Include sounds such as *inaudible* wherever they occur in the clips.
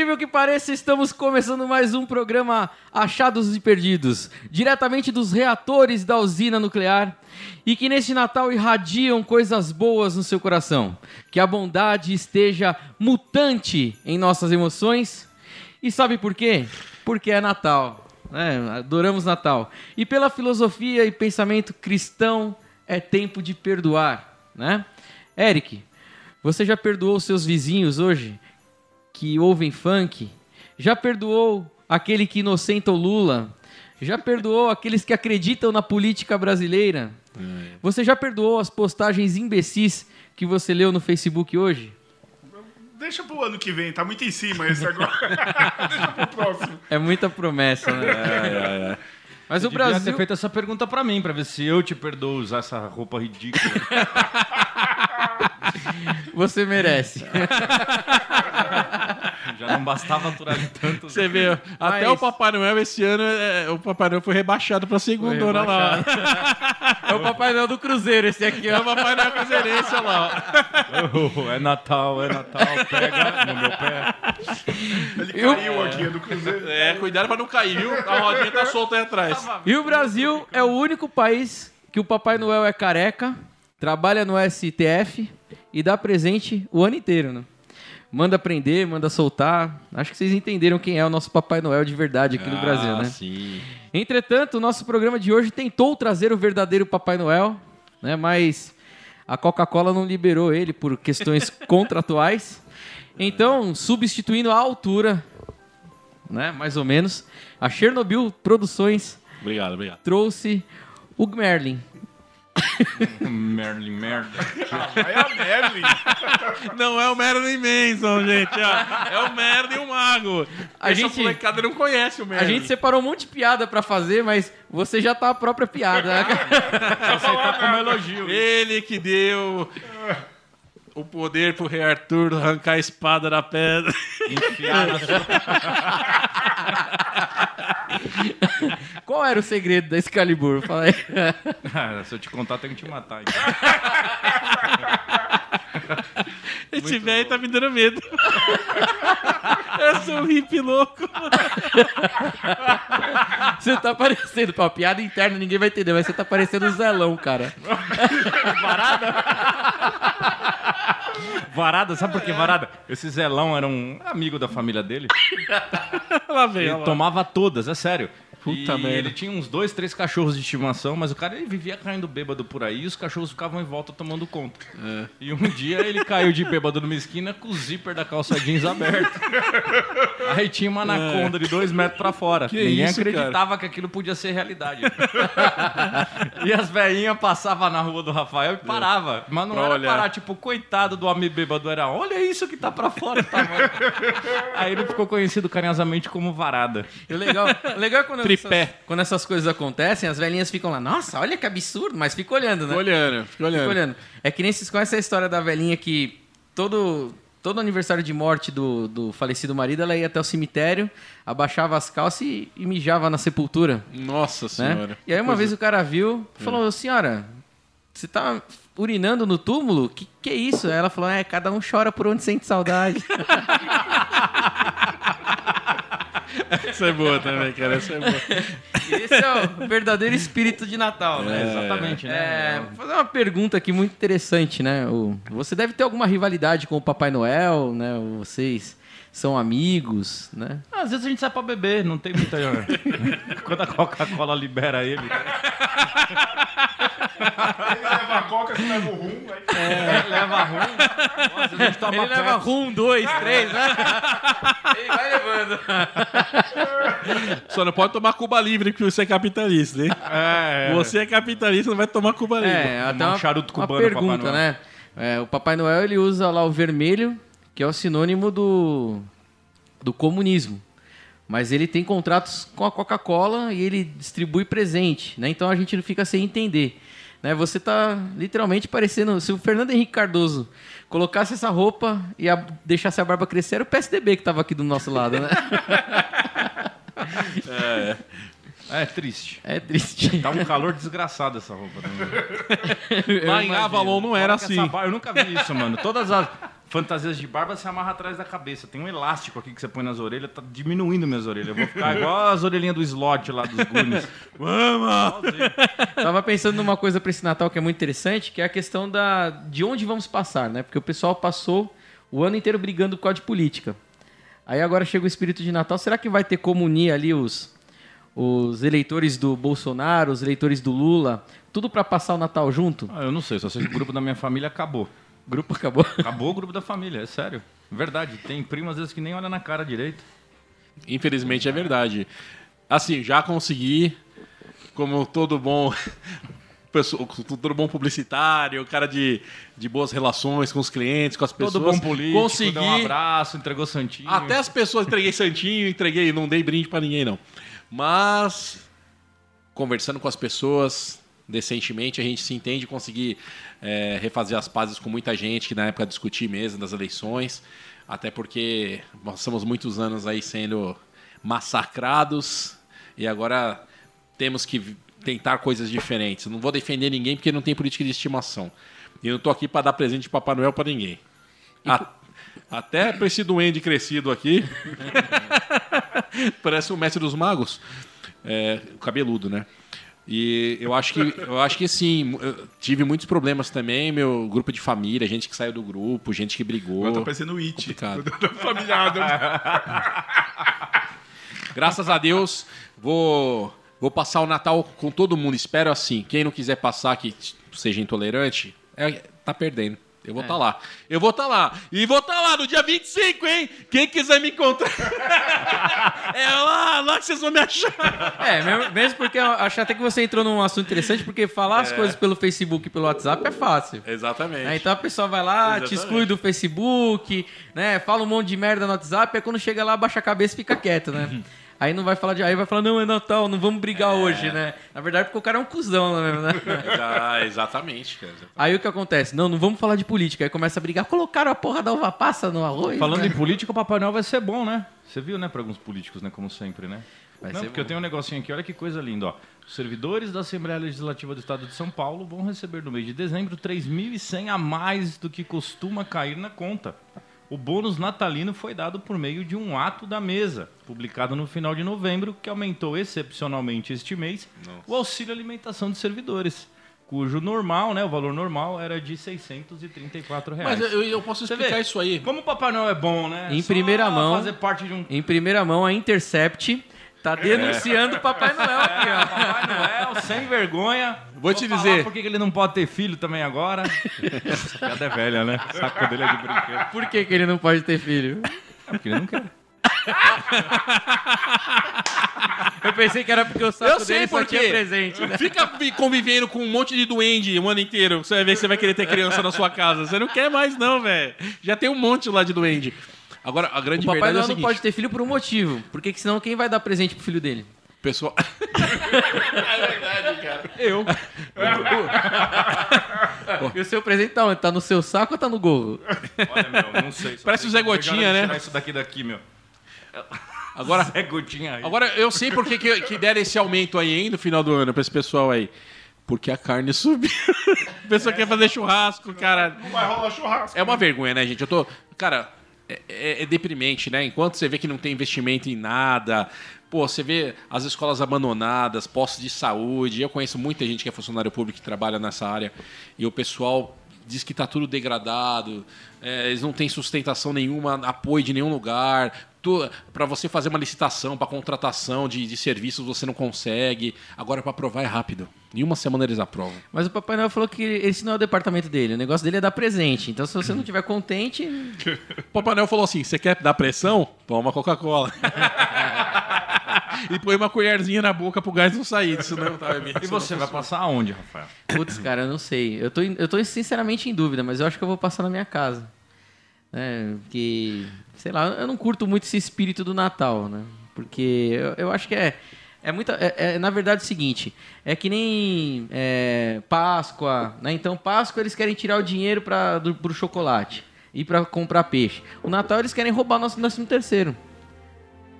Incrível que pareça, estamos começando mais um programa Achados e Perdidos, diretamente dos reatores da usina nuclear, e que neste Natal irradiam coisas boas no seu coração. Que a bondade esteja mutante em nossas emoções. E sabe por quê? Porque é Natal. né? adoramos Natal. E pela filosofia e pensamento cristão, é tempo de perdoar, né? Eric, você já perdoou seus vizinhos hoje que ouvem funk? Já perdoou aquele que inocenta o Lula? Já perdoou aqueles que acreditam na política brasileira? Você já perdoou as postagens imbecis que você leu no Facebook hoje? Deixa pro ano que vem, tá muito em cima esse agora. *laughs* Deixa pro próximo. É muita promessa, né? Mas o Devia Brasil. ter feito essa pergunta pra mim, pra ver se eu te perdoo usar essa roupa ridícula. *laughs* Você merece. *laughs* Já não bastava aturar de tanto. Você vê, até Mas- o Papai Noel esse ano, é, o Papai Noel foi rebaixado pra segundona lá. É o Papai Noel do Cruzeiro, esse aqui, É o Papai Noel Cruzeirense, olha lá. Oh, é Natal, é Natal, pega no meu pé. Ele caiu aqui, é do Cruzeiro. É, cuidado pra não cair, viu? A rodinha tá solta aí atrás. E o Brasil é o único país que o Papai Noel é careca, trabalha no STF e dá presente o ano inteiro, né? Manda prender, manda soltar. Acho que vocês entenderam quem é o nosso Papai Noel de verdade aqui no Brasil, né? sim. Entretanto, o nosso programa de hoje tentou trazer o verdadeiro Papai Noel, né? Mas a Coca-Cola não liberou ele por questões *laughs* contratuais. Então, substituindo a altura, né? Mais ou menos, a Chernobyl Produções Obrigado, obrigado. trouxe o Merlin. Merlin, merda. Aí é a Merlin. Não é o Merlin Manson, gente. É o Merlin o Mago. A Essa gente- molecada não conhece o Merlin. A gente separou um monte de piada pra fazer, mas você já tá a própria piada. né? *laughs* Aceita como elogio. Ele que deu o poder pro rei Arthur arrancar a espada da pedra. Enfiar na sua... *laughs* Qual era o segredo da Excalibur? Fala aí. Ah, Se eu te contar, tenho que te matar. então. Esse velho tá me dando medo. Eu sou um hippie louco. Você tá parecendo, pô, piada interna ninguém vai entender, mas você tá parecendo o Zelão, cara. Varada, sabe por que Varada? Esse Zelão era um amigo da família dele. *laughs* Lá vem, Ele tomava todas, é sério. Puta e merda. ele tinha uns dois, três cachorros de estimação, mas o cara ele vivia caindo bêbado por aí e os cachorros ficavam em volta tomando conta. É. E um dia ele caiu de bêbado numa esquina com o zíper da calça jeans aberto. *laughs* Aí tinha uma anaconda de dois metros pra fora. É. Que Ninguém isso, acreditava que aquilo podia ser realidade. *laughs* e as velhinhas passavam na rua do Rafael e parava. Mas não Pra era olhar. parar, tipo, coitado do homem bêbado, era olha isso que tá pra fora. Tá morto." *laughs* Aí ele ficou conhecido carinhosamente como Varada. E legal, legal é quando, Tripé. Essas, quando essas coisas acontecem, as velhinhas ficam lá, nossa, olha que absurdo, mas fica olhando, né? Fica olhando, fica olhando. Fica olhando. É que nem vocês conhecem a história da velhinha que todo, todo aniversário de morte do, do falecido marido, ela ia até o cemitério, abaixava as calças e, e mijava na sepultura. Nossa né? senhora. E aí uma vez o cara viu e falou, senhora, você tá urinando no túmulo? Que que é isso? Aí ela falou, é, cada um chora por onde sente saudade. *laughs* Essa é boa também, cara. Essa é boa. *laughs* Esse é o verdadeiro espírito de Natal, né? Exatamente, né? É, vou fazer uma pergunta aqui muito interessante, né? O- você deve ter alguma rivalidade com o Papai Noel, né? Vocês são amigos, né? Às vezes a gente sai pra beber, não tem muita. *laughs* Quando a Coca-Cola libera ele. Ele leva a coca, você leva o rum. Aí... leva ruim. Nossa, a gente toma Ele leva Pepsi. um, dois, três, né? Ele vai levando. Só não pode tomar Cuba Livre que você é capitalista, hein? É, Você é capitalista, não vai tomar Cuba Livre. É, até um uma, charuto uma cubano, Papai pergunta, Noel. né? É, o Papai Noel ele usa lá o vermelho, que é o sinônimo do, do comunismo. Mas ele tem contratos com a Coca-Cola e ele distribui presente, né? Então a gente não fica sem entender. Né? Você tá literalmente parecendo. Se o Fernando Henrique Cardoso colocasse essa roupa e a- deixasse a barba crescer, era o PSDB que tava aqui do nosso lado, né? *laughs* É triste. É triste. Tá um calor desgraçado essa roupa também. Lá em Avalon não era que assim. bar- Eu nunca vi isso, mano. Todas as. Fantasias de barba se amarra atrás da cabeça. Tem um elástico aqui que você põe nas orelhas, tá diminuindo minhas orelhas. Eu vou ficar igual as orelhinhas do slot lá dos Goonies. *laughs* Vamos! Tava pensando numa coisa pra esse Natal que é muito interessante, que é a questão da de onde vamos passar, né? Porque o pessoal passou o ano inteiro brigando por causa de política. Aí agora chega o espírito de Natal, será que vai ter como unir ali os, os eleitores do Bolsonaro, os eleitores do Lula, tudo pra passar o Natal junto? Ah, eu não sei, só sei que o grupo da minha família acabou. O grupo acabou. *laughs* Acabou o grupo da família, é sério. Verdade, tem primo às vezes que nem olha na cara direito. Infelizmente é verdade. Assim, já consegui, como todo bom *laughs* pessoa- todo bom publicitário, cara de, de boas relações com os clientes, com as pessoas. Todo bom político, consegui. deu um abraço, entregou santinho. Até as pessoas entreguei santinho, entreguei, não dei brinde pra ninguém não. Mas conversando com as pessoas decentemente, a gente se entende conseguir é, refazer as pazes com muita gente que na época discuti mesmo das eleições, até porque passamos muitos anos aí sendo massacrados e agora temos que tentar coisas diferentes. Não vou defender ninguém porque não tem política de estimação. E eu não tô aqui para dar presente de Papai Noel para ninguém. A- até pra esse duende crescido aqui. *laughs* Parece o mestre dos magos. É, cabeludo, né? E eu acho que eu acho que sim, eu tive muitos problemas também, meu grupo de família, gente que saiu do grupo, gente que brigou. Eu tô parecendo o It. Complicado. *laughs* Da familiada. *laughs* Graças a Deus, vou vou passar o Natal com todo mundo, espero assim. Quem não quiser passar que seja intolerante, é, tá perdendo. Eu vou estar lá. Eu vou estar lá. E vou estar lá no dia 25, hein? Quem quiser me encontrar. *laughs* é lá, lá que vocês vão me achar. É, mesmo, porque eu acho até que você entrou num assunto interessante, porque falar as coisas pelo Facebook e pelo WhatsApp é fácil. Exatamente. né? Então a pessoa vai lá, te Exatamente. exclui do Facebook, né? Fala um monte de merda no WhatsApp, aí quando chega lá, baixa a cabeça e fica quieto, né? *laughs* Aí não vai falar de. Aí vai falar, não, é Natal, não vamos brigar hoje, né? Na verdade, porque o cara é um cuzão, né? mesmo, né? *laughs* Ah, exatamente, cara. Aí o que acontece? Não, não vamos falar de política. Aí começa a brigar. Colocaram a porra da uva passa no arroz. Falando né? em política, o Papai Noel vai ser bom, né? Você viu, né, para alguns políticos, né, como sempre, né? Vai Não, porque bom. eu tenho um negocinho aqui, olha que coisa linda, ó. Os servidores da Assembleia Legislativa do Estado de São Paulo vão receber no mês de dezembro 3.100 a mais do que costuma cair na conta. O bônus natalino foi dado por meio de um ato da mesa, publicado no final de novembro, que aumentou excepcionalmente este mês o auxílio alimentação de servidores, cujo normal, né, o valor normal era de 634 reais. Mas eu, eu posso explicar vê? isso aí. Como o Papai Noel é bom, né? Em Só primeira mão. fazer parte de um Em primeira mão, a Intercept tá denunciando o Papai Noel aqui, ó. Papai Noel sem vergonha. Vou te falar dizer. Por que ele não pode ter filho também agora? Essa piada é velha, né? O *laughs* saco dele é de brinquedo. Por que, que ele não pode ter filho? É porque ele não quer. *laughs* Eu pensei que era porque o saco Eu sei dele só por quê. tinha presente, né? Fica vi- convivendo com um monte de duende o ano inteiro. Você vai ver que você vai querer ter criança na sua casa. Você não quer mais, não, velho. Já tem um monte lá de duende. Agora, a grande O Papai verdade é o não seguinte. pode ter filho por um motivo. Porque que senão quem vai dar presente pro filho dele? Pessoal... *laughs* Eu. *laughs* E o seu presente tá onde? Tá no seu saco ou tá no gorro? Olha, meu, não sei. Parece o Zé Gotinha, né? tirar isso daqui daqui, meu. Agora, Zé Gotinha aí. agora, eu sei por que, que, que deram esse aumento aí, hein, no final do ano, pra esse pessoal aí. Porque a carne *laughs* subiu. A pessoa quer fazer churrasco, cara. Não vai rolar churrasco. É uma vergonha, né, gente? Eu tô. Cara, é, é- é deprimente, né? Enquanto você vê que não tem investimento em nada. Pô, você vê as escolas abandonadas, postos de saúde. Eu conheço muita gente que é funcionário público que trabalha nessa área. E o pessoal diz que tá tudo degradado. é, eles não têm sustentação nenhuma, apoio de nenhum lugar. Para você fazer uma licitação, para contratação de, de serviços, você não consegue. Agora, para aprovar é rápido. Em uma semana eles aprovam. Mas o Papai Noel falou que esse não é o departamento dele. O negócio dele é dar presente. Então se você não estiver contente, O *laughs* Papai Noel falou assim: você quer dar pressão? Toma Coca-Cola. *laughs* e põe uma colherzinha na boca pro gás não sair. Senão, tá, E você vai passar aonde, Rafael? Putz, cara, eu não sei. Eu tô, eu tô sinceramente em dúvida, mas eu acho que eu vou passar na minha casa. Né? Porque, sei lá, eu não curto muito esse espírito do Natal, né? Porque eu, eu acho que é. É muita. É, é, na verdade, é o seguinte: é que nem é, Páscoa, né? Então, Páscoa eles querem tirar o dinheiro para pro chocolate e para comprar peixe. O Natal eles querem roubar nosso décimo terceiro.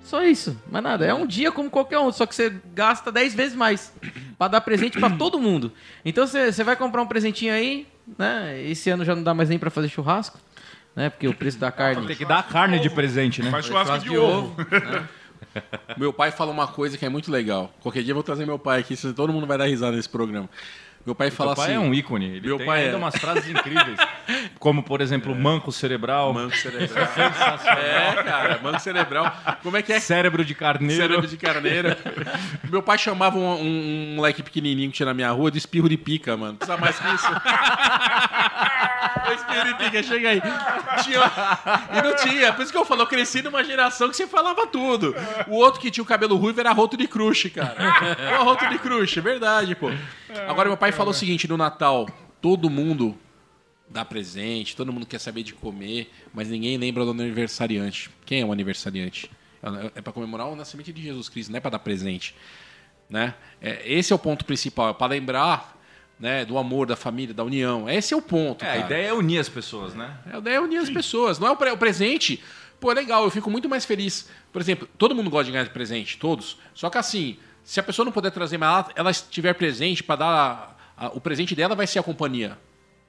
Só isso, mais nada. É um dia como qualquer outro, só que você gasta 10 vezes mais pra dar presente pra todo mundo. Então você vai comprar um presentinho aí, né? Esse ano já não dá mais nem pra fazer churrasco. Né? Porque o preço da carne. Tem que dar carne de presente, né? Faz churrasco de, de ovo. Meu pai fala uma coisa que é muito legal. Qualquer dia eu vou trazer meu pai aqui, senão todo mundo vai dar risada nesse programa. Meu pai fala Meu pai assim. é um ícone. Ele Meu tem pai ainda é. umas frases incríveis. Como, por exemplo, manco cerebral, Manco cerebral. é, cara, manco cerebral. Como é que é? cérebro de carneiro. Cérebro de carneiro. Meu pai chamava um, um- um moleque pequenininho que tinha na minha rua de espirro de pica, mano. Precisa mais que isso. *laughs* pica, chega aí. Tinha- E não tinha. Por isso que eu falo, eu cresci numa geração que você falava tudo. O outro que tinha o cabelo ruivo era roto de crush, cara. Pô, roto de crush, é verdade, pô. Agora, meu pai falou o seguinte, no Natal, todo mundo dá presente, todo mundo quer saber de comer, mas ninguém lembra do aniversariante. Quem é o aniversariante? É para comemorar o nascimento de Jesus Cristo, não é para dar presente. Né? É, esse é o ponto principal, é para lembrar né, do amor, da família, da união. Esse é o ponto. É, a cara. ideia é unir as pessoas, né? A ideia é unir as pessoas. Não é o, pre- o presente. Pô, é legal, eu fico muito mais feliz. Por exemplo, todo mundo gosta de ganhar de presente, todos. Só que assim, se a pessoa não puder trazer, mas ela, ela estiver presente para dar. a- o presente dela vai ser a companhia.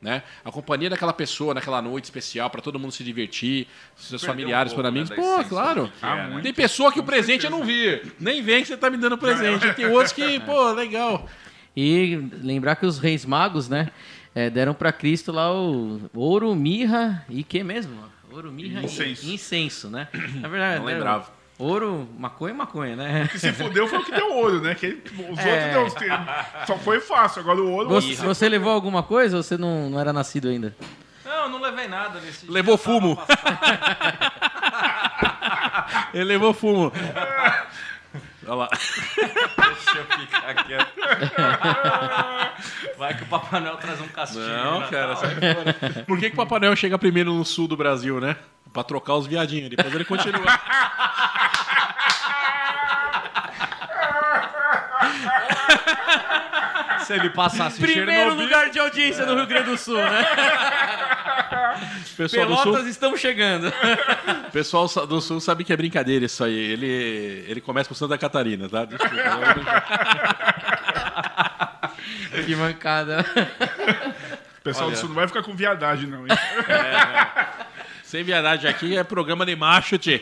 Né? A companhia daquela pessoa naquela noite especial para todo mundo se divertir, seus Perdeu familiares, um pouco, amigos. né, da Pô, claro. é, né? Tem pessoa que o presente eu não vi. Nem vem que você tá me dando presente. Tem outros que, pô, legal. E lembrar que os reis magos, né? é, deram para Cristo lá o ouro, mirra e que mesmo? Ouro, mirra e Incenso. incenso, né? Na verdade, Não deram lembrava. Ouro, maconha e maconha, né? Que se fudeu foi o que deu ouro, né? Que os É. outros deu. Só foi fácil. Agora o ouro. Você, você levou alguma coisa ou você não, não era nascido ainda? Não, não levei nada nesse. Levou fumo. *laughs* Ele levou fumo. *laughs* Olha lá. Deixa eu ficar quieto. Vai que o Papai Noel traz um castigo. Não, cara, tal. sai fora. Por que, que o Papai Noel chega primeiro no sul do Brasil, né? Pra trocar os viadinhos. Depois ele continua. Se ele passasse Primeiro Chernobyl... lugar de audiência no Rio Grande do Sul, né? Pessoal do sul, Pelotas estamos chegando. o *laughs* pessoal do sul sabe que é brincadeira isso aí. Ele, ele começa com Santa Catarina, tá? Desculpa. *laughs* que mancada. O pessoal do sul não vai ficar com viadagem, não. hein? Sem viadagem aqui é programa de macho, tchê.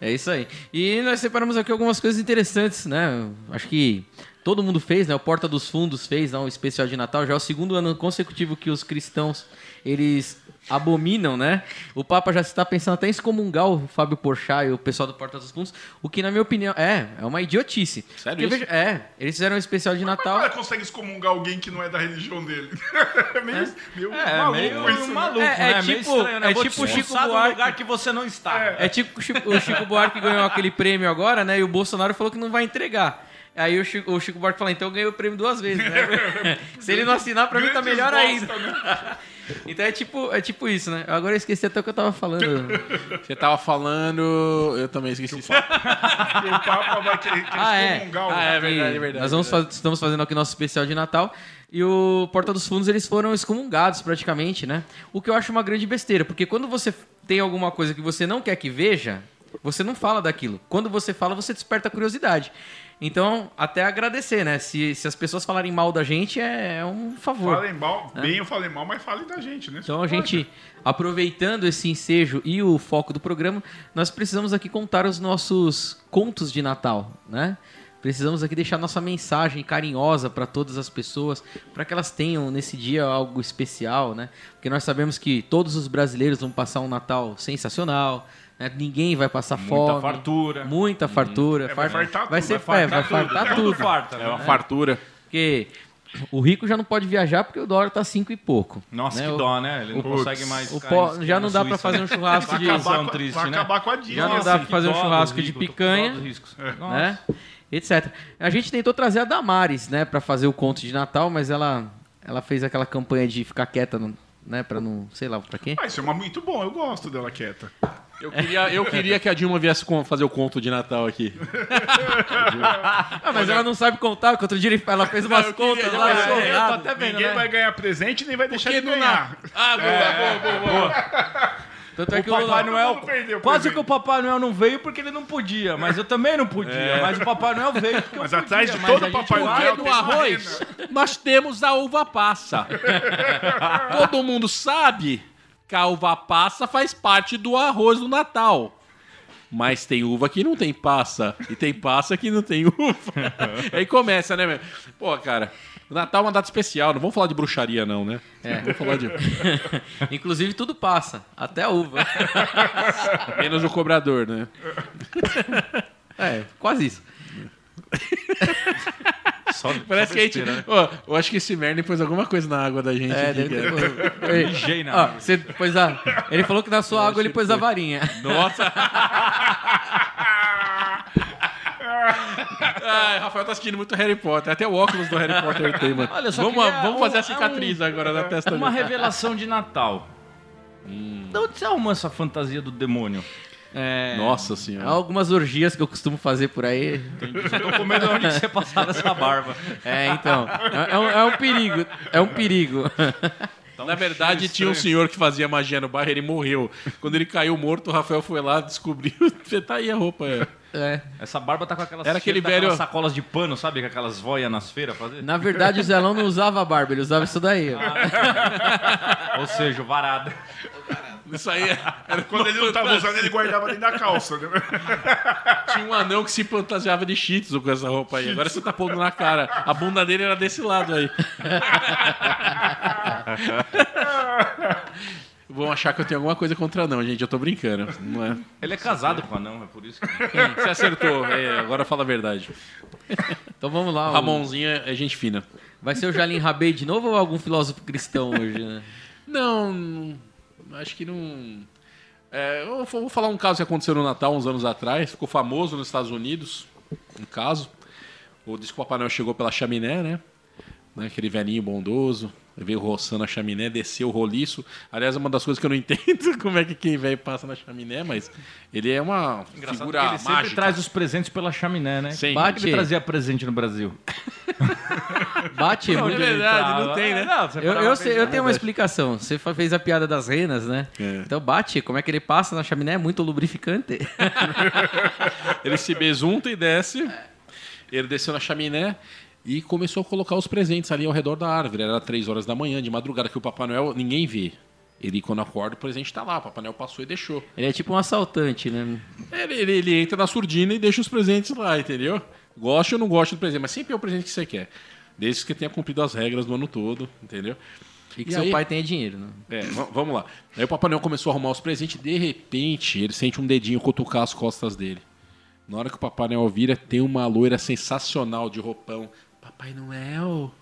É isso aí. E nós separamos aqui algumas coisas interessantes, né? Acho que todo mundo fez, né? O Porta dos Fundos fez né? um especial de Natal. Já é o segundo ano consecutivo que os cristãos, eles abominam, né? O Papa já está pensando até em excomungar o Fábio Porchat e o pessoal do Porta dos Fundos, o que, na minha opinião, é, é uma idiotice. Sério Porque, veja, é, eles fizeram um especial de Mas Natal... como consegue excomungar alguém que não é da religião dele? *laughs* É meio, meio É, maluco meio isso. né? maluco, É, é né? Meio tipo- estranho, né? é tipo o Chico Buarque. lugar que você não está. É tipo o Chico, o Chico Buarque ganhou aquele prêmio agora, né? E o Bolsonaro falou que não vai entregar. Aí o Chico, o Chico Buarque falou, então ganhou o prêmio duas vezes, né? *laughs* Se ele não assinar, pra mim tá melhor ainda. né? *laughs* Então é tipo, é tipo isso, né? Agora eu esqueci até o que eu tava falando. *laughs* Você tava falando. Eu também esqueci. Que o Papa vai querer, Ah, é. excomungar o Ah, é verdade, é verdade. Nós vamos faz- estamos fazendo aqui nosso especial de Natal. E o Porta dos Fundos, eles foram excomungados praticamente, né? O que eu acho uma grande besteira, porque quando você tem alguma coisa que você não quer que veja, você não fala daquilo. Quando você fala, você desperta a curiosidade. Então, até agradecer, né? Se, se as pessoas falarem mal da gente, é, é um favor. Falem mal, bem eu falei mal, mas falem da gente, né? Então a gente, aproveitando esse ensejo e o foco do programa, nós precisamos aqui contar os nossos contos de Natal, né? Precisamos aqui deixar nossa mensagem carinhosa para todas as pessoas, para que elas tenham nesse dia algo especial, né? Porque nós sabemos que todos os brasileiros vão passar um Natal sensacional, né? ninguém vai passar Muita fome, fartura. muita fartura, É, vai farta- fartar vai tudo, ser vai é, vai fartar fartar Tudo tudo. farta, É né? uma fartura. Porque o rico já não pode viajar porque o dólar tá cinco e pouco. Nossa, né? que O- dó, né? Ele não Putz. consegue mais. O em- já não dá Suíça, fazer né? um churrasco Vai de, acabar, Visão com, triste, vai né? acabar com a Já não assim. dá pra fazer um churrasco de rico, com picanha. né? Etc. A gente tentou trazer a Damares, né, para fazer o conto de Natal, mas ela ela fez aquela campanha de ficar quieta, né, para não, sei lá, pra quê? Ah, isso é uma muito bom, eu gosto dela quieta. Eu queria, eu queria que a Dilma viesse fazer o conto de Natal aqui. *laughs* Ah, mas ela não sabe contar, que outro dia ela fez umas eu queria, contas já lá, pensou? ficou Eu tô até vendo, Ninguém né? vai ganhar presente nem vai deixar Porque de não ganhar. Ah, boa, boa, boa, boa. Tanto é o que o Papai Lula- Noel. O Quase que o Papai Noel não veio porque ele não podia, mas eu também não podia. Mas o Papai Noel veio porque Mas eu atrás de podia. todo gente Papai Porque Noel no arroz nós temos a uva passa. *laughs* Todo mundo sabe que a uva passa faz parte do arroz do Natal. Mas tem uva que não tem passa. E tem passa que não tem uva. *laughs* Aí começa, né, meu? Pô, cara, o Natal é uma data especial. Não vamos falar de bruxaria, não, né? É. Vamos falar de. *laughs* Inclusive tudo passa, até a uva. *laughs* Menos o cobrador, né? É, quase isso. Só, Parece só que a gente. né? Ó, eu acho que esse merda pôs alguma coisa na água da gente. É, aqui, deve ter. Ei, Mijei na Ó, água. você pôs a... Ele falou que na sua água ele pôs a varinha. Nossa! *laughs* Ai, Rafael tá assistindo muito Harry Potter. Até o óculos do Harry Potter tem, mano. Olha, só vamos, queria vamos um- fazer a é cicatriz agora na testa Uma dele. revelação de Natal. De onde você arrumou essa fantasia do demônio? É, Nossa há senhora. algumas orgias que eu costumo fazer por aí. Só tô com medo de onde você passava essa barba. *laughs* É, então. É, é um, é um perigo. É um perigo. Na verdade, tinha um senhor que fazia magia no bairro, ele morreu. Quando ele caiu morto, o Rafael foi lá, descobriu. *laughs* Tá aí a roupa. É. É. Essa barba tá com aquelas, Era aquele velho- sacolas de pano, sabe? Com aquelas voias nas feiras fazer. Na verdade, o Zelão não usava barba, ele usava isso daí. ó. *laughs* Ou seja, o varado. Isso aí é- era Quando ele não tava usando, ele guardava dentro da calça. Né? Tinha um anão que se fantasiava de tzu com essa roupa aí. Agora você tá pondo na cara. A bunda dele era desse lado aí. Vão achar que eu tenho alguma coisa contra não, gente. Eu tô brincando. Não é. Ele é casado com o anão, é por isso que... Você acertou. É, agora fala a verdade. Então vamos lá. o- Ramonzinho é é gente fina. Vai ser o Jalim Rabei de novo ou algum filósofo cristão hoje, né? Não- acho que não. É, eu vou falar um caso que aconteceu no Natal uns anos atrás. Ficou famoso nos Estados Unidos. Um caso. O diz que o Papai Noel chegou pela chaminé, né? Né, Aquele velhinho bondoso. Veio roçando a chaminé, desceu o roliço. Aliás, é uma das coisas que eu não *laughs* entendo como é que quem velho passa na chaminé, mas ele é uma Engraçado figura que ele sempre mágica. traz os presentes pela chaminé, né? Sempre. Que Bate. ele trazia presente no Brasil? *laughs* Bate Não, muito. é verdade, não tem, né? Não, você Eu, eu, sei, eu tenho uma explicação. Você fez a piada das renas, né? É. Então bate, como é que ele passa na chaminé é muito lubrificante. *laughs* Ele se besunta e desce. Ele desceu na chaminé e começou a colocar os presentes ali ao redor da árvore. Era três horas da manhã, de madrugada, que o Papai Noel ninguém vê. Ele, quando acorda, o presente tá lá. O Papai Noel passou e deixou. Ele é tipo um assaltante, né? Ele, ele- ele entra na surdina e deixa os presentes lá, entendeu? Gosta ou não gosta do presente, mas sempre é o presente que você quer. Desde que tenha cumprido as regras do ano todo, entendeu? E que E seu aí? pai tenha dinheiro, né? É, vamos lá. Aí o Papai Noel começou a arrumar os presentes e de repente ele sente um dedinho cutucar as costas dele. Na hora que o Papai Noel vira, tem uma loira sensacional de roupão. Papai Noel,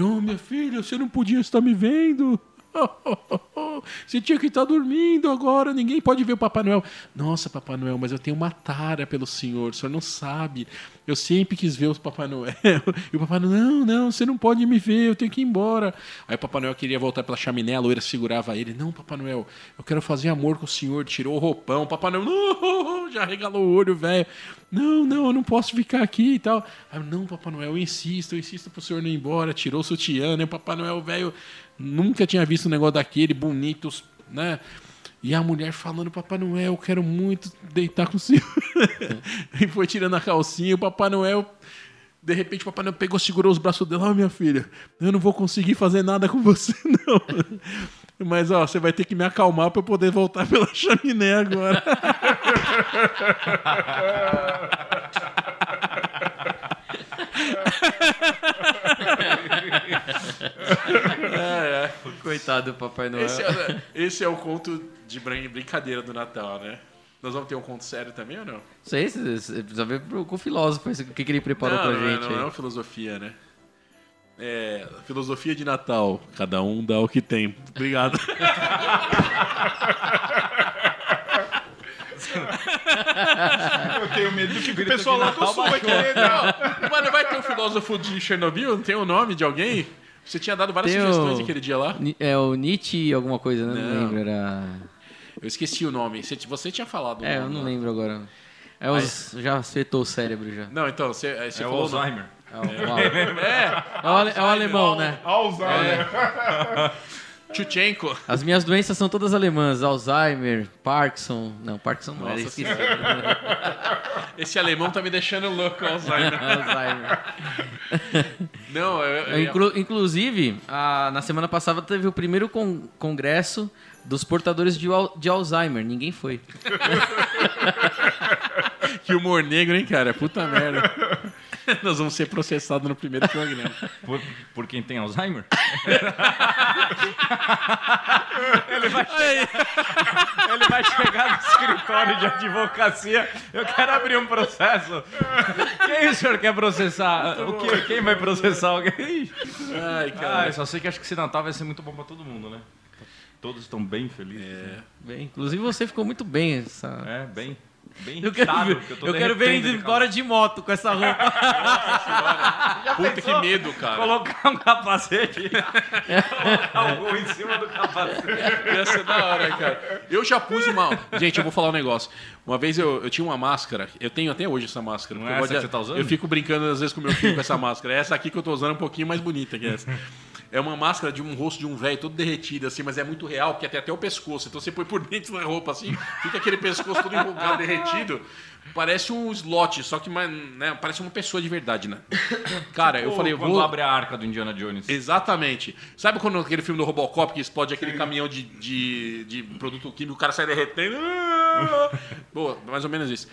oh, minha filha, você não podia estar me vendo. *laughs* Você tinha que estar dormindo agora, ninguém pode ver o Papai Noel. Nossa, Papai Noel, mas eu tenho uma tara pelo senhor, o senhor não sabe. Eu sempre quis ver o Papai Noel. *laughs* E o Papai Noel, não, não, você não pode me ver, eu tenho que ir embora. Aí o Papai Noel queria voltar pela chaminé, a loira segurava ele. Não, Papai Noel, eu quero fazer amor com o senhor. Tirou o roupão. O Papai Noel, não, *laughs* já regalou o olho, velho. Não, não, eu não posso ficar aqui e tal. Aí, não, Papai Noel, eu insisto, eu insisto pro senhor não ir embora. Tirou o sutiã, né? O Papai Noel, velho, nunca tinha visto um negócio daquele, bonito, né? E a mulher falando, Papai Noel, eu quero muito deitar com o senhor. *laughs* e foi tirando a calcinha, o Papai Noel. De repente, o Papai Noel pegou, segurou os braços dela. Ó, minha filha, eu não vou conseguir fazer nada com você, *laughs* não. Mas, ó, você vai ter que me acalmar pra eu poder voltar pela *laughs* chaminé agora. Do Papai Noel. Esse é, esse é o conto de brin- brincadeira do Natal, né? Nós vamos ter um conto sério também ou não? Isso aí, você precisa ver pro- com o filósofo o que, que ele preparou não, pra não, é- gente. não é aí. uma filosofia, né? É, filosofia de Natal. Cada um dá o que tem. Obrigado. Eu tenho medo do que o pessoal lá do sul vai querer. Não. Mas não vai ter um filósofo de Chernobyl? Não tem o nome de alguém? Você tinha dado várias Tem o- sugestões aquele dia lá? É o Nietzsche alguma coisa, né? Não, Não. lembro, era... Eu esqueci o nome. Você, você tinha falado. o É, eu não lá. lembro agora. É os... Já afetou o cérebro já. Não, então, você, aí você É o falou. Alzheimer. É o, é o ale- é o alemão, né? Alzheimer. *laughs* Tchutchenko. As minhas doenças são todas alemãs. Alzheimer, Parkinson... Não, Parkinson não era. Nossa. Esse alemão tá me deixando louco, Alzheimer. *laughs* Alzheimer. Não, eu, eu, Inclu- inclusive, a- na semana passada teve o primeiro con- congresso dos portadores de, al- de Alzheimer. Ninguém foi. *laughs* que humor negro, hein, cara? Puta merda. *laughs* Nós vamos ser processados no primeiro programa. Por, por quem tem Alzheimer? *laughs* *laughs* Ele vai chegar no escritório de advocacia. Eu quero abrir um processo. Quem o senhor quer processar? O que, quem vai processar alguém? Ai, Ah, eu só sei que acho que esse Natal vai ser muito bom pra todo mundo, né? Todos estão bem felizes. Bem, inclusive você ficou muito bem. Essa... É, bem. Bem Eu quero ver, porque eu tô quero ver indo de embora de moto com essa roupa. *laughs* *laughs* Puta que medo, cara. Colocar um capacete e *laughs* colocar o gol em cima do capacete. Ia ser da hora, cara. Eu já pus uma. Gente, eu vou falar um negócio. Uma vez eu, eu tinha uma máscara, eu tenho até hoje essa máscara. Não é eu essa gosto que você tá usando? Eu fico brincando às vezes com meu filho com essa máscara. Essa aqui que eu tô usando é um pouquinho mais bonita que essa. É uma máscara de um rosto de um velho todo derretido, assim, mas é muito real, porque tem até o pescoço. Então você põe por *laughs* dentro da roupa, assim, fica aquele pescoço todo enrugado, *laughs* derretido. Parece um slot, só que né, parece uma pessoa de verdade, né? Cara, eu falei, quando vou. abre a arca do Indiana Jones. Exatamente. Sabe quando aquele filme do Robocop que explode aquele caminhão de, de, de produto químico, o cara sai derretendo? *laughs* Boa, mais ou menos isso.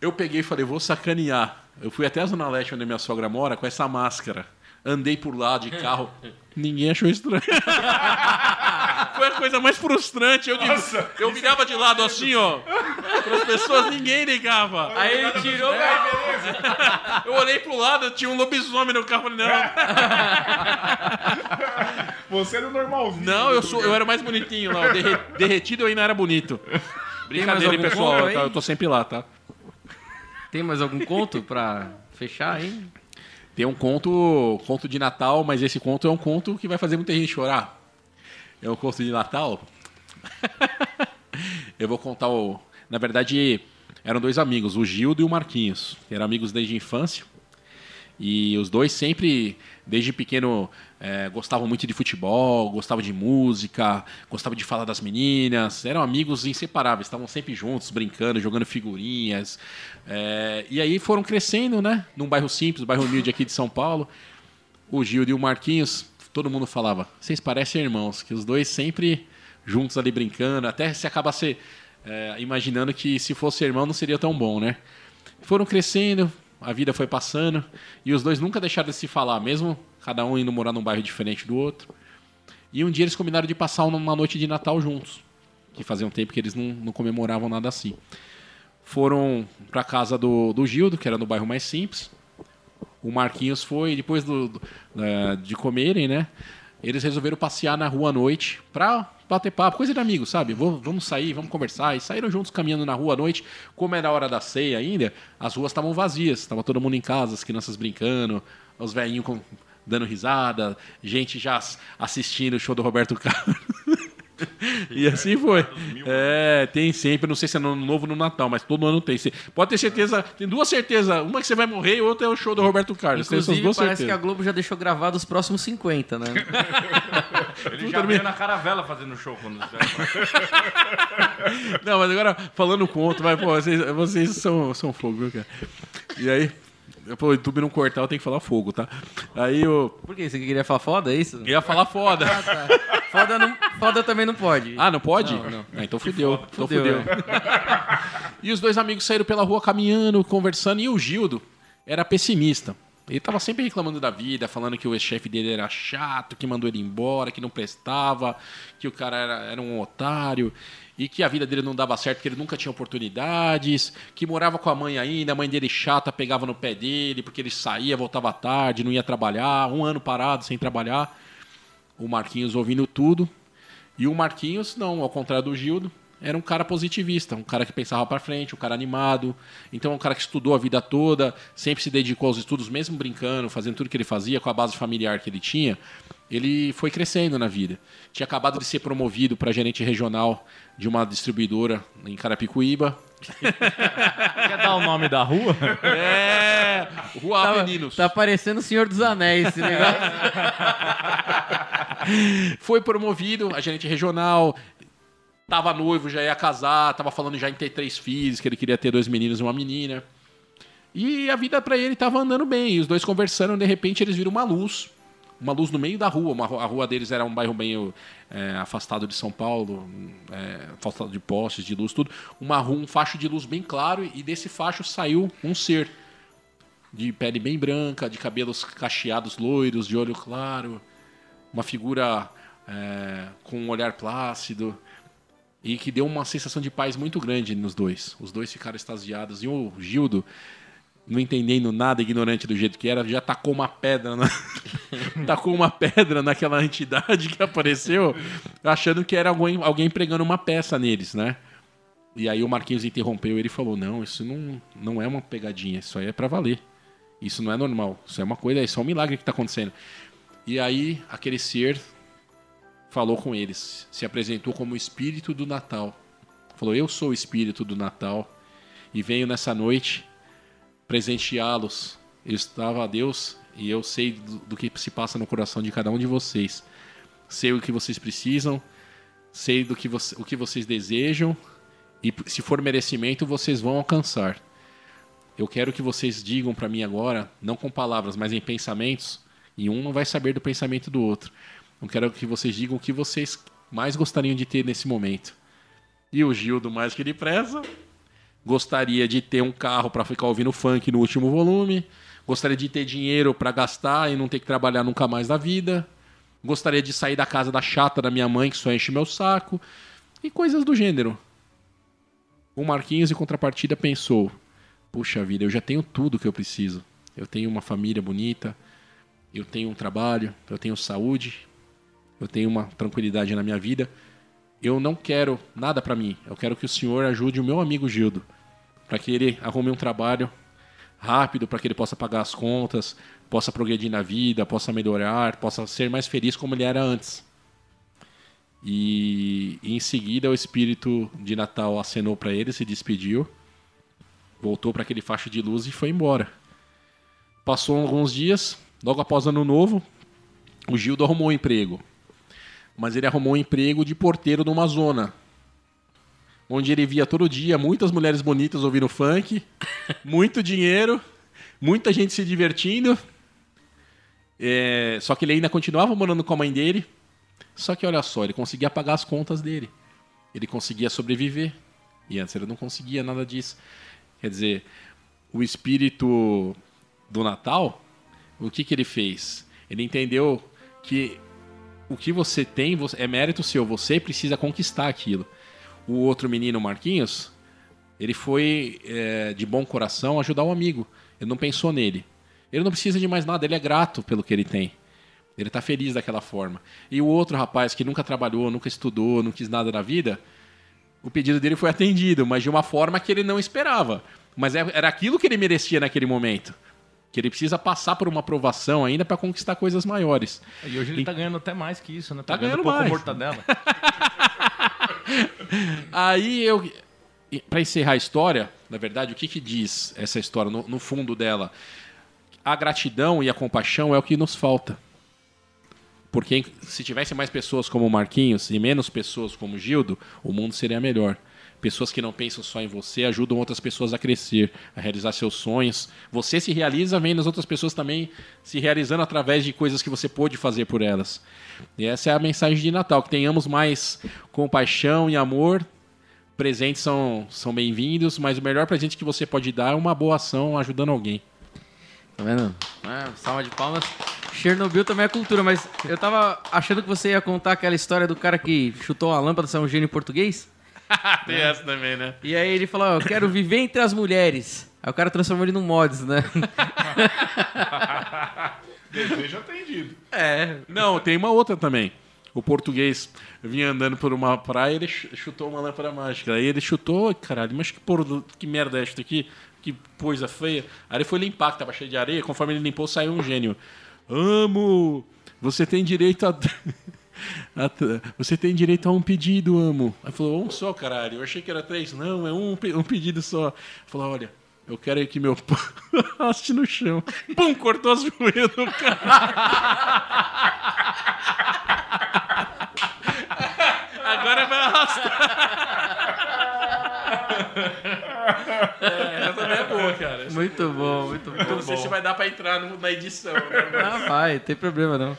Eu peguei e falei, vou sacanear. Eu fui até a Zona Leste, onde minha sogra mora, com essa máscara. Andei por lá de carro. *laughs* Ninguém achou estranho. *laughs* Foi a coisa mais frustrante. Eu, de- eu virava de lado assim, ó. Para as pessoas, ninguém ligava. Aí ele tirou. Eu olhei pro lado, tinha um lobisomem no carro. Falei, *laughs* não, Você era o normalzinho. Não, eu, sou, eu era mais bonitinho lá. derre- derretido eu ainda era bonito. Brincadeira, hein, pessoal. conto Eu, aí? eu tô sempre lá, tá? Tem mais algum conto pra fechar aí? Tem um conto, conto de Natal, mas esse conto é um conto que vai fazer muita gente chorar. É um conto de Natal. *laughs* eu vou contar o. Na verdade, eram dois amigos, o Gildo e o Marquinhos. Eram amigos desde a infância. E os dois sempre, desde pequeno, eh, gostavam muito de futebol, gostavam de música, gostavam de falar das meninas. Eram amigos inseparáveis, estavam sempre juntos, brincando, jogando figurinhas. Eh, e aí foram crescendo, né? Num bairro simples, bairro humilde aqui de São Paulo. O Gildo e o Marquinhos, todo mundo falava, vocês parecem irmãos, que os dois sempre juntos ali brincando, até se acaba se, eh, imaginando que se fosse irmão não seria tão bom, né? Foram crescendo, a vida foi passando e os dois nunca deixaram de se falar, mesmo cada um indo morar num bairro diferente do outro. E um dia eles combinaram de passar uma noite de Natal juntos, que fazia um tempo que eles não, não comemoravam nada assim. Foram para casa do, do Gildo, que era no bairro mais simples. O Marquinhos foi, depois do, do- da- de comerem, né? Eles resolveram passear na rua à noite pra bater papo, coisa de amigo, sabe? Vamos sair, vamos conversar. E saíram juntos caminhando na rua à noite. Como era a hora da ceia ainda, as ruas estavam vazias. Estava todo mundo em casa, as crianças brincando, os velhinhos dando risada, gente já ass- assistindo o show do Roberto Carlos. *laughs* *laughs* E assim foi. É, tem sempre, não sei se é no novo ou no Natal, mas todo ano tem. Pode ter certeza, tem duas certezas. Uma que você vai morrer e outra é o show do Roberto Carlos. Tem essas Inclusive, duas parece que a certezas. Globo já deixou gravado os próximos 50, né? *laughs* Ele já veio na caravela fazendo show quando *laughs* Não, mas agora, falando conto, vai, pô, vocês, vocês são, são fogo, viu, cara? E aí, pô, o YouTube não cortar, eu tenho que falar fogo, tá? Aí eu, Por quê? Você queria falar foda, é isso? eu ia falar foda. Foda, não, foda também não pode. Ah, não pode? Não, não. Ah, então fudeu. Então Fudeu, fudeu. E os dois amigos saíram pela rua caminhando, conversando, e o Gildo era pessimista. Ele tava sempre reclamando da vida, falando que o ex-chefe dele era chato, que mandou ele embora, que não prestava, que o cara era, era um otário, e que a vida dele não dava certo, que ele nunca tinha oportunidades, que morava com a mãe ainda, a mãe dele chata pegava no pé dele, porque ele saía, voltava tarde, não ia trabalhar, um ano parado sem trabalhar. O Marquinhos ouvindo tudo. E o Marquinhos, não, ao contrário do Gildo, era um cara positivista, um cara que pensava para frente, um cara animado. Então, um cara que estudou a vida toda, sempre se dedicou aos estudos, mesmo brincando, fazendo tudo que ele fazia, com a base familiar que ele tinha. Ele foi crescendo na vida. Tinha acabado de ser promovido para gerente regional de uma distribuidora em Carapicuíba. *laughs* Quer dar o nome da rua? É, Rua Tá, tá parecendo o Senhor dos Anéis esse negócio. *laughs* Foi promovido a gerente regional. Tava noivo, já ia casar, tava falando já em ter três filhos, que ele queria ter dois meninos e uma menina. E a vida pra ele tava andando bem. E os dois conversando, de repente eles viram uma luz. Uma luz no meio da rua. Uma, a rua deles era um bairro meio é, afastado de São Paulo, é, afastado de postes, de luz, tudo. Uma rua, um facho de luz bem claro, e desse facho saiu um ser. De pele bem branca, de cabelos cacheados loiros, de olho claro uma figura é, com um olhar plácido e que deu uma sensação de paz muito grande nos dois. Os dois ficaram extasiados e o Gildo, não entendendo nada, ignorante do jeito que era, já tacou uma pedra na... *laughs* tacou uma pedra naquela entidade que apareceu, achando que era alguém, alguém pregando uma peça neles, né? E aí o Marquinhos interrompeu ele falou: "Não, isso não, não é uma pegadinha, isso aí é pra valer. Isso não é normal, isso é uma coisa, isso é um milagre que tá acontecendo." E aí aquele ser falou com eles, se apresentou como o espírito do Natal. Falou: "Eu sou o espírito do Natal e venho nessa noite presenteá-los. Eu estava a Deus e eu sei do, do que se passa no coração de cada um de vocês. Sei o que vocês precisam, sei do que você, o que vocês desejam e se for merecimento vocês vão alcançar. Eu quero que vocês digam para mim agora, não com palavras, mas em pensamentos, e um não vai saber do pensamento do outro. Eu quero que vocês digam o que vocês mais gostariam de ter nesse momento. E o Gildo, mais que depressa, gostaria de ter um carro para ficar ouvindo funk no último volume, gostaria de ter dinheiro para gastar e não ter que trabalhar nunca mais na vida, gostaria de sair da casa da chata da minha mãe que só enche meu saco e coisas do gênero. O Marquinhos, em contrapartida, pensou: puxa vida, eu já tenho tudo que eu preciso. Eu tenho uma família bonita, eu tenho um trabalho, eu tenho saúde, eu tenho uma tranquilidade na minha vida. Eu não quero nada para mim. Eu quero que o senhor ajude o meu amigo Gildo para que ele arrume um trabalho rápido, para que ele possa pagar as contas, possa progredir na vida, possa melhorar, possa ser mais feliz como ele era antes. E, e em seguida o espírito de Natal acenou para ele, se despediu, voltou para aquele facho de luz e foi embora. Passou alguns dias, logo após ano novo, o Gildo arrumou um emprego. Mas ele arrumou um emprego de porteiro numa zona. Onde ele via todo dia muitas mulheres bonitas ouvindo funk, *laughs* muito dinheiro, muita gente se divertindo. É, só que ele ainda continuava morando com a mãe dele. Só que olha só, ele conseguia pagar as contas dele. Ele conseguia sobreviver. E antes ele não conseguia nada disso. Quer dizer, o espírito do Natal, o que, que ele fez? Ele entendeu que o que você tem é mérito seu, você precisa conquistar aquilo. O outro menino, Marquinhos, ele foi é, de bom coração ajudar um amigo. Ele não pensou nele. Ele não precisa de mais nada, ele é grato pelo que ele tem. Ele está feliz daquela forma. E o outro rapaz que nunca trabalhou, nunca estudou, não quis nada na vida, o pedido dele foi atendido, mas de uma forma que ele não esperava. Mas é- era aquilo que ele merecia naquele momento. Que ele precisa passar por uma aprovação ainda para conquistar coisas maiores. E hoje ele tá ganhando até mais que isso, né? Tá ganhando pouco mais. mortadela. *laughs* Aí eu. Para encerrar a história, na verdade, o que, que diz essa história no, no fundo dela? A gratidão e a compaixão é o que nos falta. Porque se tivesse mais pessoas como o Marquinhos e menos pessoas como o Gildo, o mundo seria melhor. Pessoas que não pensam só em você ajudam outras pessoas a crescer, a realizar seus sonhos. Você se realiza vendo as outras pessoas também se realizando através de coisas que você pôde fazer por elas. E essa é a mensagem de Natal: que tenhamos mais compaixão e amor. Presentes são, são bem-vindos, mas o melhor presente que você pode dar é uma boa ação ajudando alguém. Tá vendo? É, salva de palmas. Chernobyl também é cultura, mas eu tava achando que você ia contar aquela história do cara que chutou a lâmpada, saiu um gênio português. *laughs* Tem essa também, né? E aí ele falou, ó, eu quero viver entre as mulheres. Aí o cara transformou ele num mods, né? *laughs* Desejo atendido. É. Não, tem uma outra também. o português vinha andando por uma praia e ele ch- chutou uma lâmpada mágica. Aí ele chutou, "Ai, caralho, mas que, porra, que merda é esta aqui? Que coisa feia. Aí ele foi limpar, que tava cheio de areia. Conforme ele limpou, saiu um gênio. Amo! Você tem direito a. Você tem direito a um pedido, amo. Aí falou, um só, caralho. Eu achei que era três. Não, é um, um pedido só. Falou, olha, eu quero que meu pão raste *laughs* no chão. Pum, cortou as joelhas do cara. *laughs* Agora vai arrastar. É, essa também é boa, cara. Muito bom, muito bom. Eu não sei se vai dar pra entrar no- na edição. né? Ah, vai, tem problema não.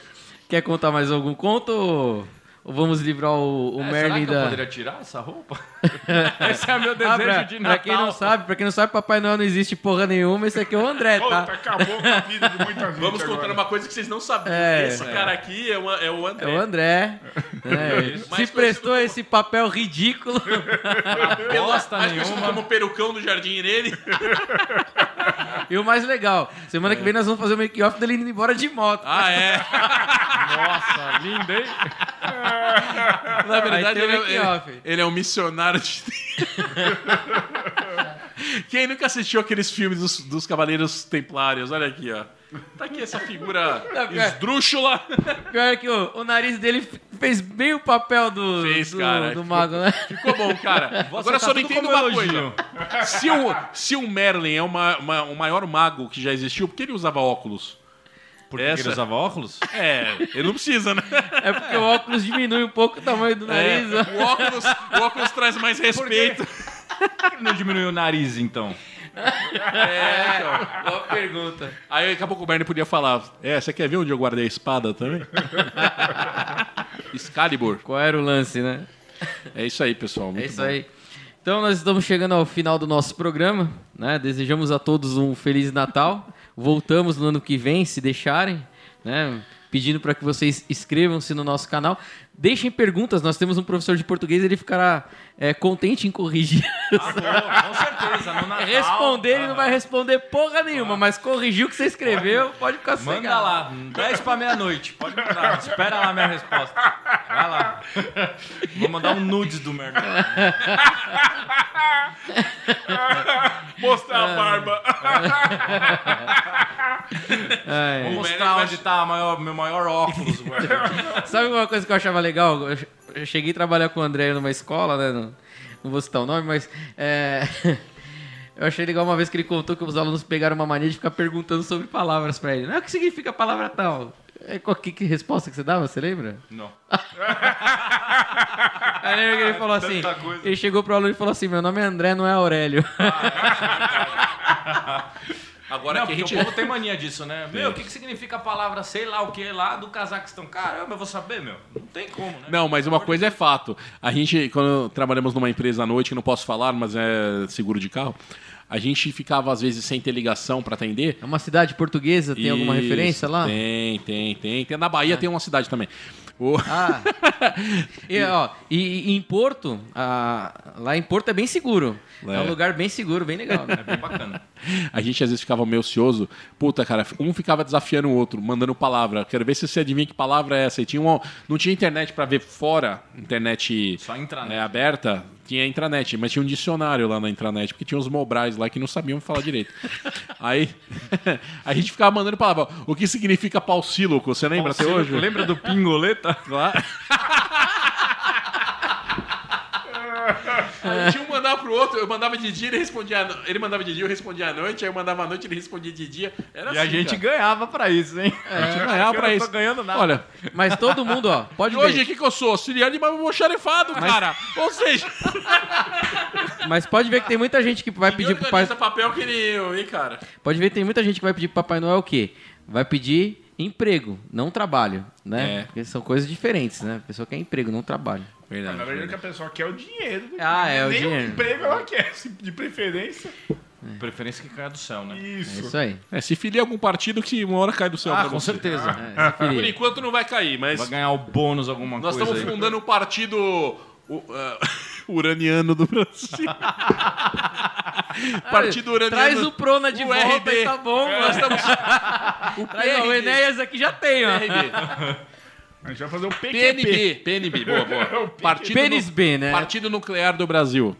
Quer contar mais algum conto ou, ou vamos livrar o, o É, será Merlin que eu da... poderia tirar essa roupa? *laughs* Esse é meu desejo Ah, pra, de pra Natal. quem não sabe, pra quem não sabe, Papai Noel não existe porra nenhuma, esse aqui é o André, Puta, tá? acabou com a vida de muita gente Vamos agora. contar uma coisa que vocês não sabiam. É. Esse cara aqui é, uma- é o É André. o André. *laughs* né? Se prestou esse papel ridículo. *laughs* Bosta nenhuma. como perucão do jardim nele. E o mais legal, semana que vem nós vamos fazer o make-off dele indo embora de moto. Ah, é. *laughs* Nossa, lindo, hein? *laughs* Na verdade, ele, é, ele- ele é um missionário de... *laughs* Quem nunca assistiu aqueles filmes dos, dos Cavaleiros Templários? Olha aqui, ó. Tá aqui essa figura *laughs* Não, cara. esdrúxula. Pior que o, o nariz dele fez bem o papel do, Fez, do, cara. do mago, né? Ficou bom, cara. *laughs* Você Agora tá só não entendo uma elogio. coisa. Se o, se o Merlin é uma, uma- o maior mago que já existiu, por que ele usava óculos? Por que Essa- ele usava óculos? É, ele não precisa, né? É porque o óculos diminui um pouco o tamanho do nariz. É, o, óculos, o óculos traz mais respeito. Por que ele não diminuiu o nariz, então? É, boa pergunta. Aí daqui a pouco o Merlin podia falar: É, você quer ver onde eu guardei a espada também? *laughs* Excalibur. Qual era o lance, né? É isso aí, pessoal. É muito isso bom. aí. Então nós estamos chegando ao final do nosso programa, né? Desejamos a todos um feliz Natal. Voltamos no ano que vem, se deixarem, né? Pedindo para que vocês inscrevam-se no nosso canal. Deixem perguntas. Nós temos um professor de português, ele ficará é, contente em corrigir. Ah, com certeza, no Natal. Responder, ele não vai responder porra nenhuma, mas corrigir o que você escreveu, pode ficar Manda sossegado. lá, 10 pra meia-noite. Pode mandar. Espera lá a minha resposta. Vai lá. Vou mandar um nudes do merda. Mostrar a barba. É. Vou mostrar onde tá a maior- meu maior óculos. Sabe uma coisa que eu achava legal? Eu che- Eu cheguei a trabalhar com o André numa escola, né? Não, não vou citar o nome, mas. é, *laughs* Eu achei legal uma vez que ele contou que os alunos pegaram uma mania de ficar perguntando sobre palavras pra ele. Não, o que significa a palavra tal? É, qual que, que resposta que você dava, você lembra? Não. *laughs* Aí que ele falou assim: ele chegou pro aluno e falou assim: Meu nome é André, não é Aurélio. *laughs* Agora Não, que a porque gente. o povo tem mania disso, né? Meu, o que, que significa a palavra sei lá o que lá do Cazaquistão? Caramba, eu vou saber, meu. Não tem como, né? Não, mas uma coisa é fato. A gente, quando trabalhamos numa empresa à noite, que não posso falar, mas é seguro de carro, a gente ficava às vezes sem ter ligação para atender. É uma cidade portuguesa, tem alguma Isso, referência lá? Tem, tem, tem. tem. Na Bahia tem uma cidade também. O- Ah. e, ó, e, e em Porto, ah, lá em Porto é bem seguro. É. É. um lugar bem seguro, bem legal. né? É bem bacana. A gente às vezes ficava meio ocioso. Puta, cara, um ficava desafiando o outro, mandando palavra. Quero ver se você adivinha que palavra é essa. E tinha um, não tinha internet para ver fora, internet Só intranet. é, aberta. Tinha intranet, mas tinha um dicionário lá na intranet, porque tinha uns mobrais lá que não sabiam falar direito. Aí *laughs* a gente ficava mandando palavra. O que significa paucíloco? Você lembra até hoje? Lembra do Pingoleta? Claro. *laughs* Aí tinha um mandava pro outro, eu mandava de dia, ele respondia. Ele mandava de dia, eu respondia à noite, aí eu mandava à noite, ele respondia de dia. Era E a assim, gente cara. ganhava pra isso, hein? A gente ganhava pra eu isso. não tô ganhando nada. Olha, Mas todo mundo, ó, pode e hoje ver. o que, que eu sou? Auxiliar de almoxarifado, cara. Ou seja, *laughs* Mas pode ver que tem muita gente que vai pedir pro pai. papel que nem eu, hein, cara. Pode ver que tem muita gente que vai pedir pro Papai Noel o quê? Vai pedir emprego, não trabalho, né? É. Porque são coisas diferentes, né? A pessoa quer emprego, não trabalho. Verdade. Na verdade, o que a pessoa quer é o dinheiro. Ah, é, o Nem dinheiro. emprego ela quer, se- de preferência. Preferência que caia do céu, né? É Isso. isso aí. É, se filia algum partido que uma hora cai do céu Ah, com você. certeza. É, se Por enquanto não vai cair, mas Vai ganhar o bônus alguma nós coisa estamos aí. fundando um partido o, ah, *laughs* uraniano do Brasil. *laughs* partido uraniano. Traz o Prona de O volta RB. e tá bom, Nós mano. estamos... *laughs* o Traz, ó, o. Enéas aqui já tem, ó. A gente vai fazer o PQP. PNB, PNB, boa, boa. *laughs* Partido, Pênis B, né? Partido Nuclear do Brasil.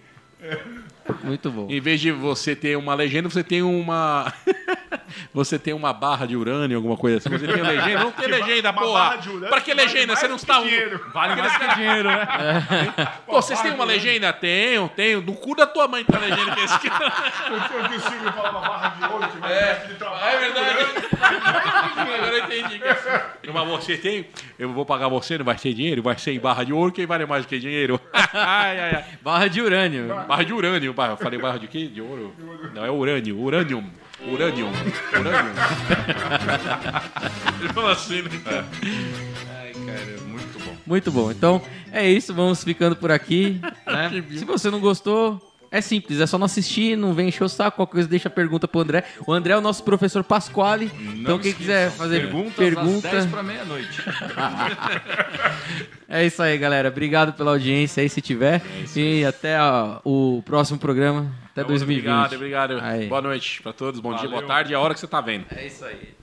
Muito bom. Em vez de você ter uma legenda, você tem uma. *laughs* você tem uma barra de urânio, alguma coisa assim. Você tem legenda. Não tem legenda, uma porra. barra de urânio Pra que vale legenda? mais Você não do está. que dinheiro. *laughs* Vale mais que *laughs* dinheiro, né? Pô, vocês têm uma legenda? Tenho, tenho. No cu da tua mãe tem uma legenda que é esse que o Silvio falava barra de ouro que vai É, de trabalho. é verdade. Agora eu entendi. que é- Mas você tem. Eu vou pagar você, não vai ser dinheiro, vai ser em barra de ouro, quem vale mais do que dinheiro? ai, ai, ai. Barra de urânio. Barra de urânio, barra. Eu falei barra de quê? De ouro? Não, é urânio. Uranium. Uranium. Uranium. *laughs* Ele falou assim, né, cara? Ai, cara, muito bom. Muito bom. Então, é isso. Vamos ficando por aqui. *laughs* né? Se você não gostou, é simples, é só não assistir, não vem encher o saco, qualquer coisa deixa a pergunta pro André. O André é o nosso professor Pasquale, não então quem quiser fazer Perguntas pergunta... às 10 para meia-noite. *laughs* é isso aí, galera. Obrigado pela audiência aí, se tiver. É e até ó, o próximo programa, até então, é 2020. Obrigado, obrigado. Aí. Boa noite para todos, bom Valeu. dia, boa tarde e a hora que você tá vendo. É isso aí.